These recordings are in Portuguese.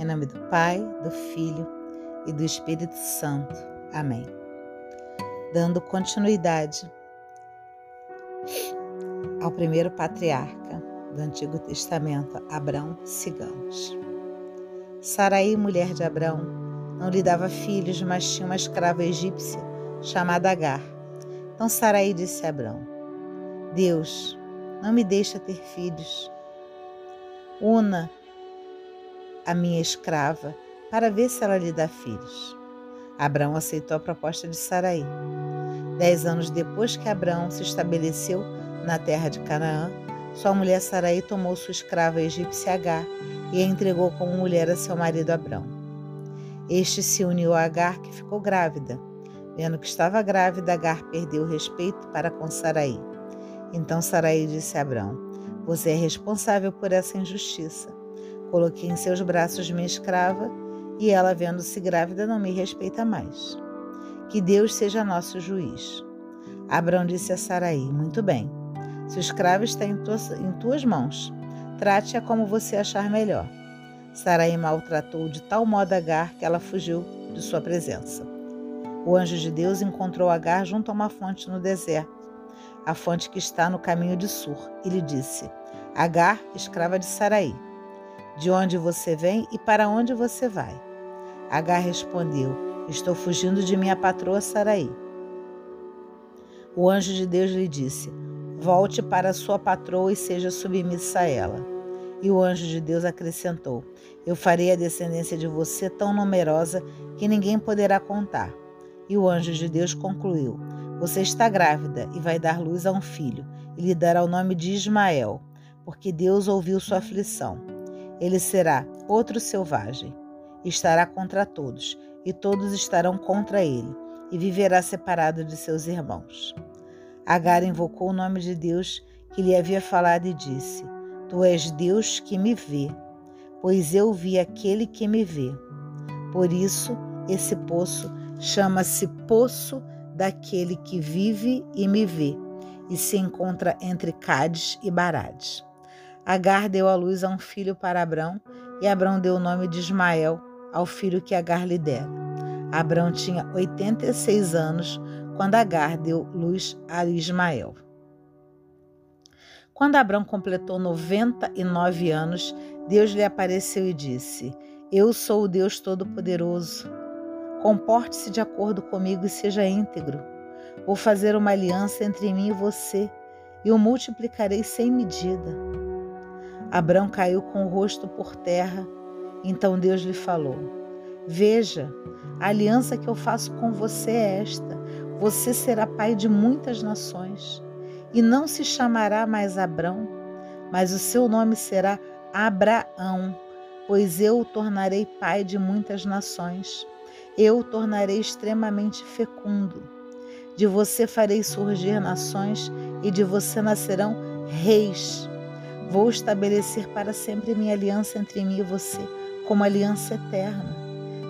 Em nome do Pai, do Filho e do Espírito Santo. Amém. Dando continuidade ao primeiro patriarca do Antigo Testamento, Abrão, sigamos. Saraí, mulher de Abrão, não lhe dava filhos, mas tinha uma escrava egípcia chamada Agar. Então Saraí disse a Abrão: Deus, não me deixa ter filhos. Una a minha escrava para ver se ela lhe dá filhos. Abraão aceitou a proposta de Saraí. Dez anos depois que Abraão se estabeleceu na terra de Canaã, sua mulher Saraí tomou sua escrava egípcia Agar e a entregou como mulher a seu marido Abrão. Este se uniu a Agar, que ficou grávida. Vendo que estava grávida, Agar perdeu o respeito para com Saraí. Então Saraí disse a Abrão: Você é responsável por essa injustiça. Coloquei em seus braços minha escrava e ela, vendo-se grávida, não me respeita mais. Que Deus seja nosso juiz. Abrão disse a Saraí: Muito bem. Se o escravo está em tuas, em tuas mãos, trate-a como você achar melhor. Saraí maltratou de tal modo Agar que ela fugiu de sua presença. O anjo de Deus encontrou Agar junto a uma fonte no deserto a fonte que está no caminho de Sur, e lhe disse: Agar, escrava de Saraí, de onde você vem e para onde você vai? Agar respondeu: Estou fugindo de minha patroa Saraí. O anjo de Deus lhe disse: Volte para sua patroa e seja submissa a ela. E o anjo de Deus acrescentou: Eu farei a descendência de você tão numerosa que ninguém poderá contar. E o anjo de Deus concluiu: você está grávida e vai dar luz a um filho, e lhe dará o nome de Ismael, porque Deus ouviu sua aflição. Ele será outro selvagem, estará contra todos, e todos estarão contra ele, e viverá separado de seus irmãos. Agar invocou o nome de Deus que lhe havia falado e disse: Tu és Deus que me vê, pois eu vi aquele que me vê. Por isso, esse poço chama-se Poço daquele que vive e me vê, e se encontra entre Cádiz e Barades. Agar deu à luz a um filho para Abrão, e Abrão deu o nome de Ismael ao filho que Agar lhe dera. Abrão tinha 86 anos quando Agar deu luz a Ismael. Quando Abrão completou 99 anos, Deus lhe apareceu e disse: Eu sou o Deus Todo-Poderoso. Comporte-se de acordo comigo e seja íntegro. Vou fazer uma aliança entre mim e você e o multiplicarei sem medida. Abrão caiu com o rosto por terra. Então Deus lhe falou: Veja, a aliança que eu faço com você é esta: você será pai de muitas nações. E não se chamará mais Abrão, mas o seu nome será Abraão, pois eu o tornarei pai de muitas nações eu o tornarei extremamente fecundo. De você farei surgir nações e de você nascerão reis. Vou estabelecer para sempre minha aliança entre mim e você, como aliança eterna.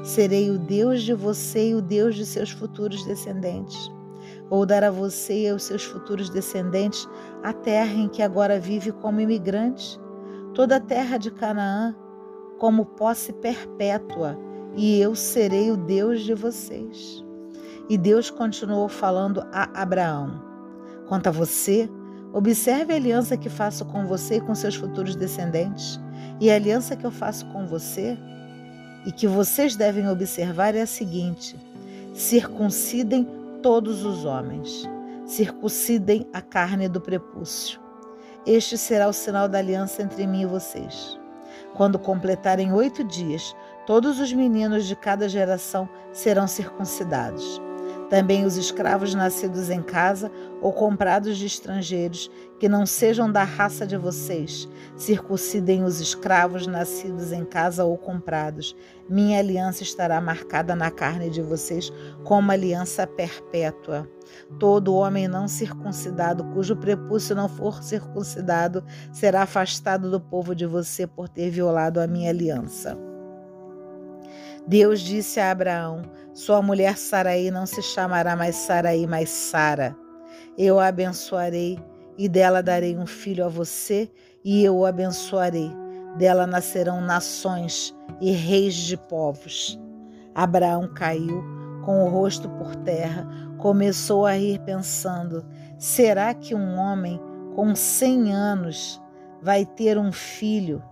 Serei o Deus de você e o Deus de seus futuros descendentes. Vou dar a você e aos seus futuros descendentes a terra em que agora vive como imigrante, toda a terra de Canaã, como posse perpétua e eu serei o Deus de vocês. E Deus continuou falando a Abraão: Quanto a você, observe a aliança que faço com você e com seus futuros descendentes, e a aliança que eu faço com você e que vocês devem observar é a seguinte: circuncidem todos os homens, circuncidem a carne do prepúcio. Este será o sinal da aliança entre mim e vocês. Quando completarem oito dias, Todos os meninos de cada geração serão circuncidados. Também os escravos nascidos em casa ou comprados de estrangeiros, que não sejam da raça de vocês, circuncidem os escravos nascidos em casa ou comprados. Minha aliança estará marcada na carne de vocês como aliança perpétua. Todo homem não circuncidado, cujo prepúcio não for circuncidado, será afastado do povo de você por ter violado a minha aliança. Deus disse a Abraão: Sua mulher Saraí não se chamará mais Saraí, mas Sara. Eu a abençoarei e dela darei um filho a você, e eu o abençoarei. Dela nascerão nações e reis de povos. Abraão caiu com o rosto por terra, começou a rir, pensando: será que um homem com cem anos vai ter um filho?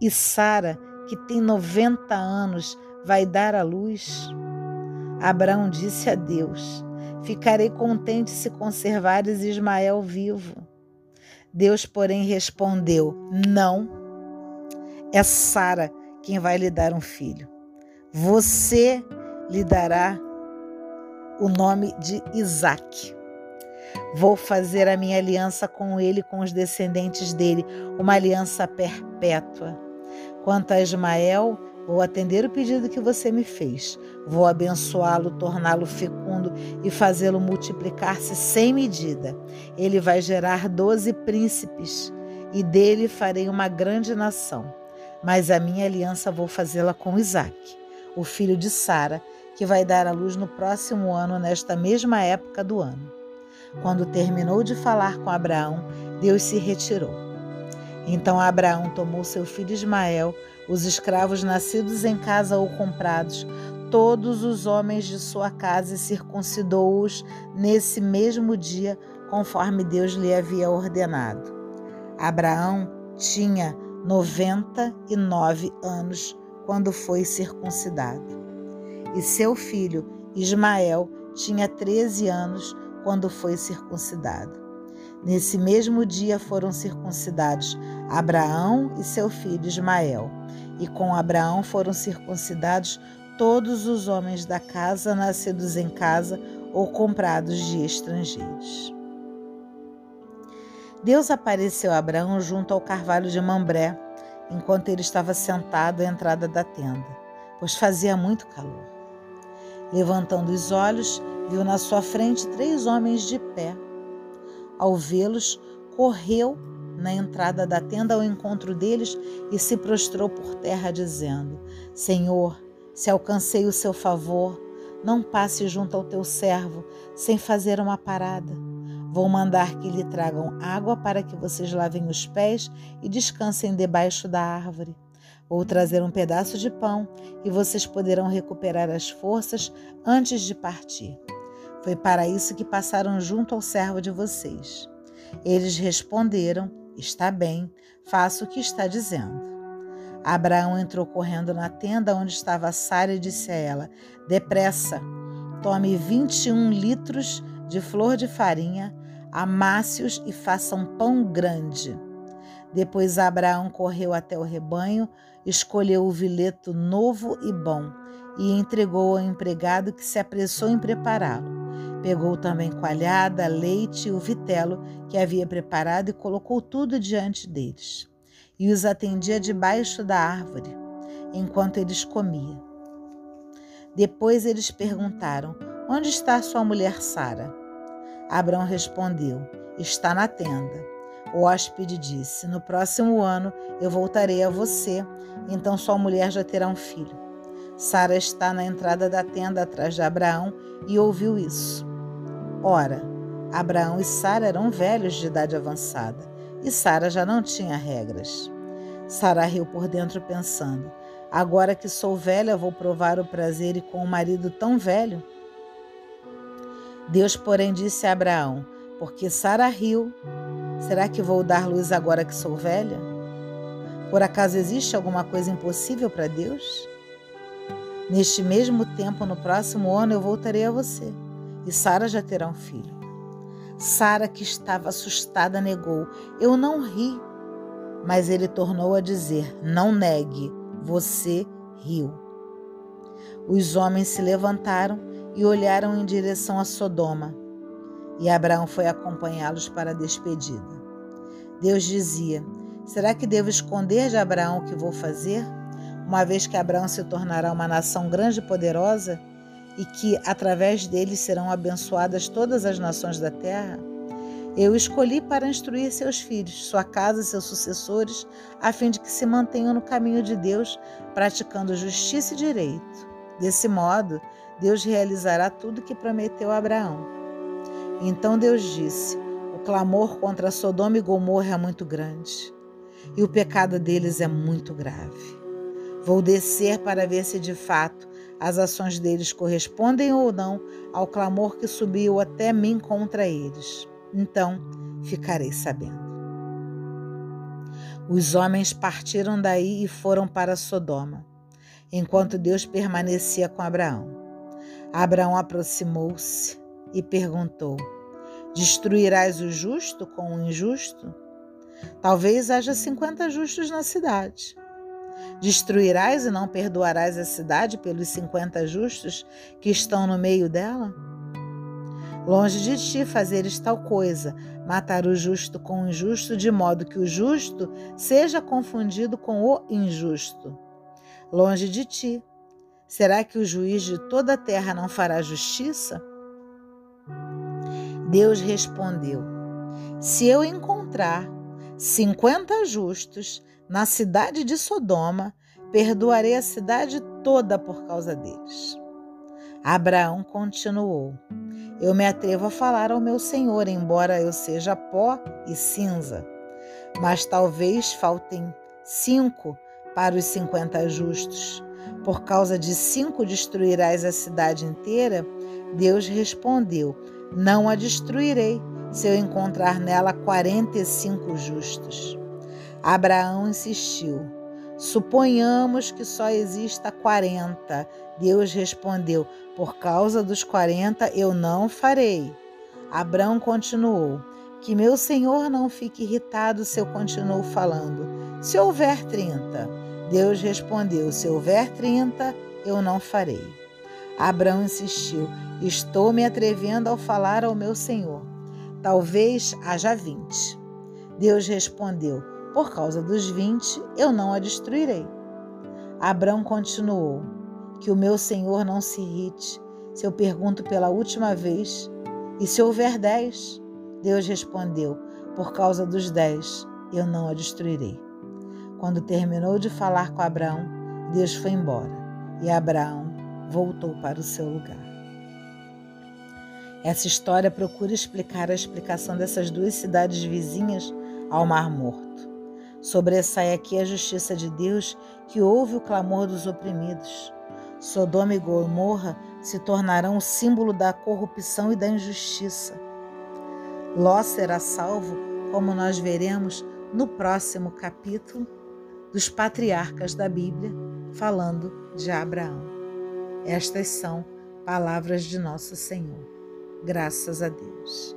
E Sara, que tem noventa anos, vai dar à luz? Abraão disse a Deus: Ficarei contente se conservares Ismael vivo. Deus, porém, respondeu: Não, é Sara quem vai lhe dar um filho. Você lhe dará o nome de Isaque. Vou fazer a minha aliança com ele com os descendentes dele, uma aliança perpétua. Quanto a Ismael, vou atender o pedido que você me fez. Vou abençoá-lo, torná-lo fecundo e fazê-lo multiplicar-se sem medida. Ele vai gerar doze príncipes e dele farei uma grande nação. Mas a minha aliança vou fazê-la com Isaque, o filho de Sara, que vai dar à luz no próximo ano, nesta mesma época do ano. Quando terminou de falar com Abraão, Deus se retirou. Então Abraão tomou seu filho Ismael, os escravos nascidos em casa ou comprados, todos os homens de sua casa e circuncidou-os nesse mesmo dia, conforme Deus lhe havia ordenado. Abraão tinha 99 anos quando foi circuncidado. E seu filho Ismael tinha 13 anos quando foi circuncidado. Nesse mesmo dia foram circuncidados Abraão e seu filho Ismael, e com Abraão foram circuncidados todos os homens da casa, nascidos em casa ou comprados de estrangeiros. Deus apareceu a Abraão junto ao carvalho de Mambré, enquanto ele estava sentado à entrada da tenda, pois fazia muito calor. Levantando os olhos, viu na sua frente três homens de pé. Ao vê-los, correu na entrada da tenda ao encontro deles e se prostrou por terra, dizendo: Senhor, se alcancei o seu favor, não passe junto ao teu servo sem fazer uma parada. Vou mandar que lhe tragam água para que vocês lavem os pés e descansem debaixo da árvore. Vou trazer um pedaço de pão e vocês poderão recuperar as forças antes de partir. Foi para isso que passaram junto ao servo de vocês. Eles responderam: Está bem, faça o que está dizendo. Abraão entrou correndo na tenda onde estava Sara e disse a ela: Depressa, tome 21 litros de flor de farinha, amasse-os e faça um pão grande. Depois Abraão correu até o rebanho, escolheu o vileto novo e bom e entregou ao empregado que se apressou em prepará-lo. Pegou também coalhada, leite e o vitelo que havia preparado e colocou tudo diante deles. E os atendia debaixo da árvore, enquanto eles comiam. Depois eles perguntaram: Onde está sua mulher Sara? Abraão respondeu: Está na tenda. O hóspede disse: No próximo ano eu voltarei a você, então sua mulher já terá um filho. Sara está na entrada da tenda atrás de Abraão e ouviu isso. Ora, Abraão e Sara eram velhos de idade avançada e Sara já não tinha regras. Sara riu por dentro, pensando: Agora que sou velha, vou provar o prazer e com um marido tão velho? Deus, porém, disse a Abraão: Porque Sara riu, será que vou dar luz agora que sou velha? Por acaso existe alguma coisa impossível para Deus? Neste mesmo tempo, no próximo ano, eu voltarei a você, e Sara já terá um filho. Sara, que estava assustada, negou: Eu não ri. Mas ele tornou a dizer: Não negue, você riu. Os homens se levantaram e olharam em direção a Sodoma, e Abraão foi acompanhá-los para a despedida. Deus dizia: Será que devo esconder de Abraão o que vou fazer? uma vez que Abraão se tornará uma nação grande e poderosa e que através dele serão abençoadas todas as nações da terra? Eu escolhi para instruir seus filhos, sua casa e seus sucessores, a fim de que se mantenham no caminho de Deus, praticando justiça e direito. Desse modo, Deus realizará tudo que prometeu a Abraão. Então Deus disse: O clamor contra Sodoma e Gomorra é muito grande. e o pecado deles é muito grave. Vou descer para ver se de fato as ações deles correspondem ou não ao clamor que subiu até mim contra eles. Então ficarei sabendo. Os homens partiram daí e foram para Sodoma, enquanto Deus permanecia com Abraão. Abraão aproximou-se e perguntou: Destruirás o justo com o injusto? Talvez haja cinquenta justos na cidade. Destruirás e não perdoarás a cidade pelos cinquenta justos que estão no meio dela? Longe de ti fazeres tal coisa, matar o justo com o injusto, de modo que o justo seja confundido com o injusto. Longe de ti. Será que o juiz de toda a terra não fará justiça? Deus respondeu: Se eu encontrar cinquenta justos na cidade de Sodoma, perdoarei a cidade toda por causa deles. Abraão continuou: Eu me atrevo a falar ao meu Senhor, embora eu seja pó e cinza. Mas talvez faltem cinco para os cinquenta justos. Por causa de cinco destruirás a cidade inteira? Deus respondeu: Não a destruirei, se eu encontrar nela quarenta e cinco justos. Abraão insistiu: Suponhamos que só exista quarenta. Deus respondeu: Por causa dos quarenta eu não farei. Abraão continuou: Que meu senhor não fique irritado se eu continuo falando. Se houver trinta. Deus respondeu: Se houver trinta, eu não farei. Abraão insistiu: Estou me atrevendo ao falar ao meu senhor. Talvez haja vinte. Deus respondeu: por causa dos vinte, eu não a destruirei. Abrão continuou: Que o meu senhor não se irrite se eu pergunto pela última vez. E se houver dez? Deus respondeu: Por causa dos dez, eu não a destruirei. Quando terminou de falar com Abraão, Deus foi embora e Abraão voltou para o seu lugar. Essa história procura explicar a explicação dessas duas cidades vizinhas ao Mar Morto. Sobressai aqui a justiça de Deus que ouve o clamor dos oprimidos. Sodoma e Gomorra se tornarão o símbolo da corrupção e da injustiça. Ló será salvo, como nós veremos no próximo capítulo dos patriarcas da Bíblia, falando de Abraão. Estas são palavras de nosso Senhor. Graças a Deus.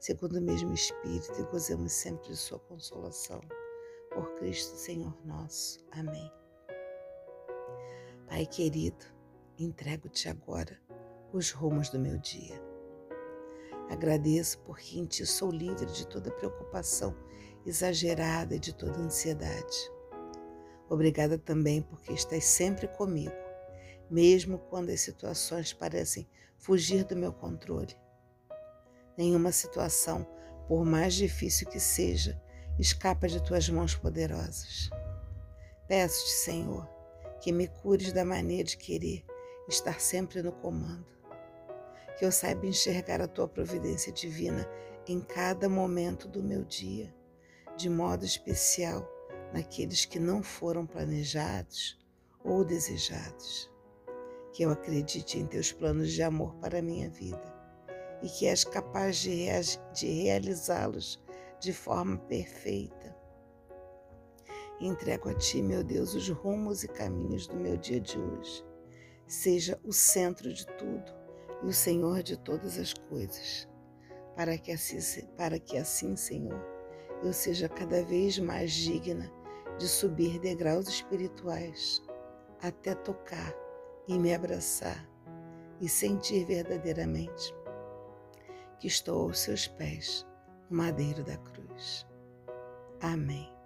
segundo o mesmo Espírito, e gozemos sempre de Sua consolação. Por Cristo Senhor nosso. Amém. Pai querido, entrego-te agora os rumos do meu dia. Agradeço porque em Ti sou livre de toda preocupação exagerada e de toda ansiedade. Obrigada também porque estás sempre comigo, mesmo quando as situações parecem fugir do meu controle. Nenhuma situação, por mais difícil que seja, escapa de tuas mãos poderosas. Peço-te, Senhor, que me cures da mania de querer estar sempre no comando. Que eu saiba enxergar a tua providência divina em cada momento do meu dia, de modo especial naqueles que não foram planejados ou desejados. Que eu acredite em teus planos de amor para a minha vida e que és capaz de, de realizá-los de forma perfeita. Entrego a Ti, meu Deus, os rumos e caminhos do meu dia de hoje. Seja o centro de tudo e o Senhor de todas as coisas, para que assim, para que assim Senhor, eu seja cada vez mais digna de subir degraus espirituais até tocar e me abraçar e sentir verdadeiramente que estou aos seus pés, no madeiro da cruz. Amém.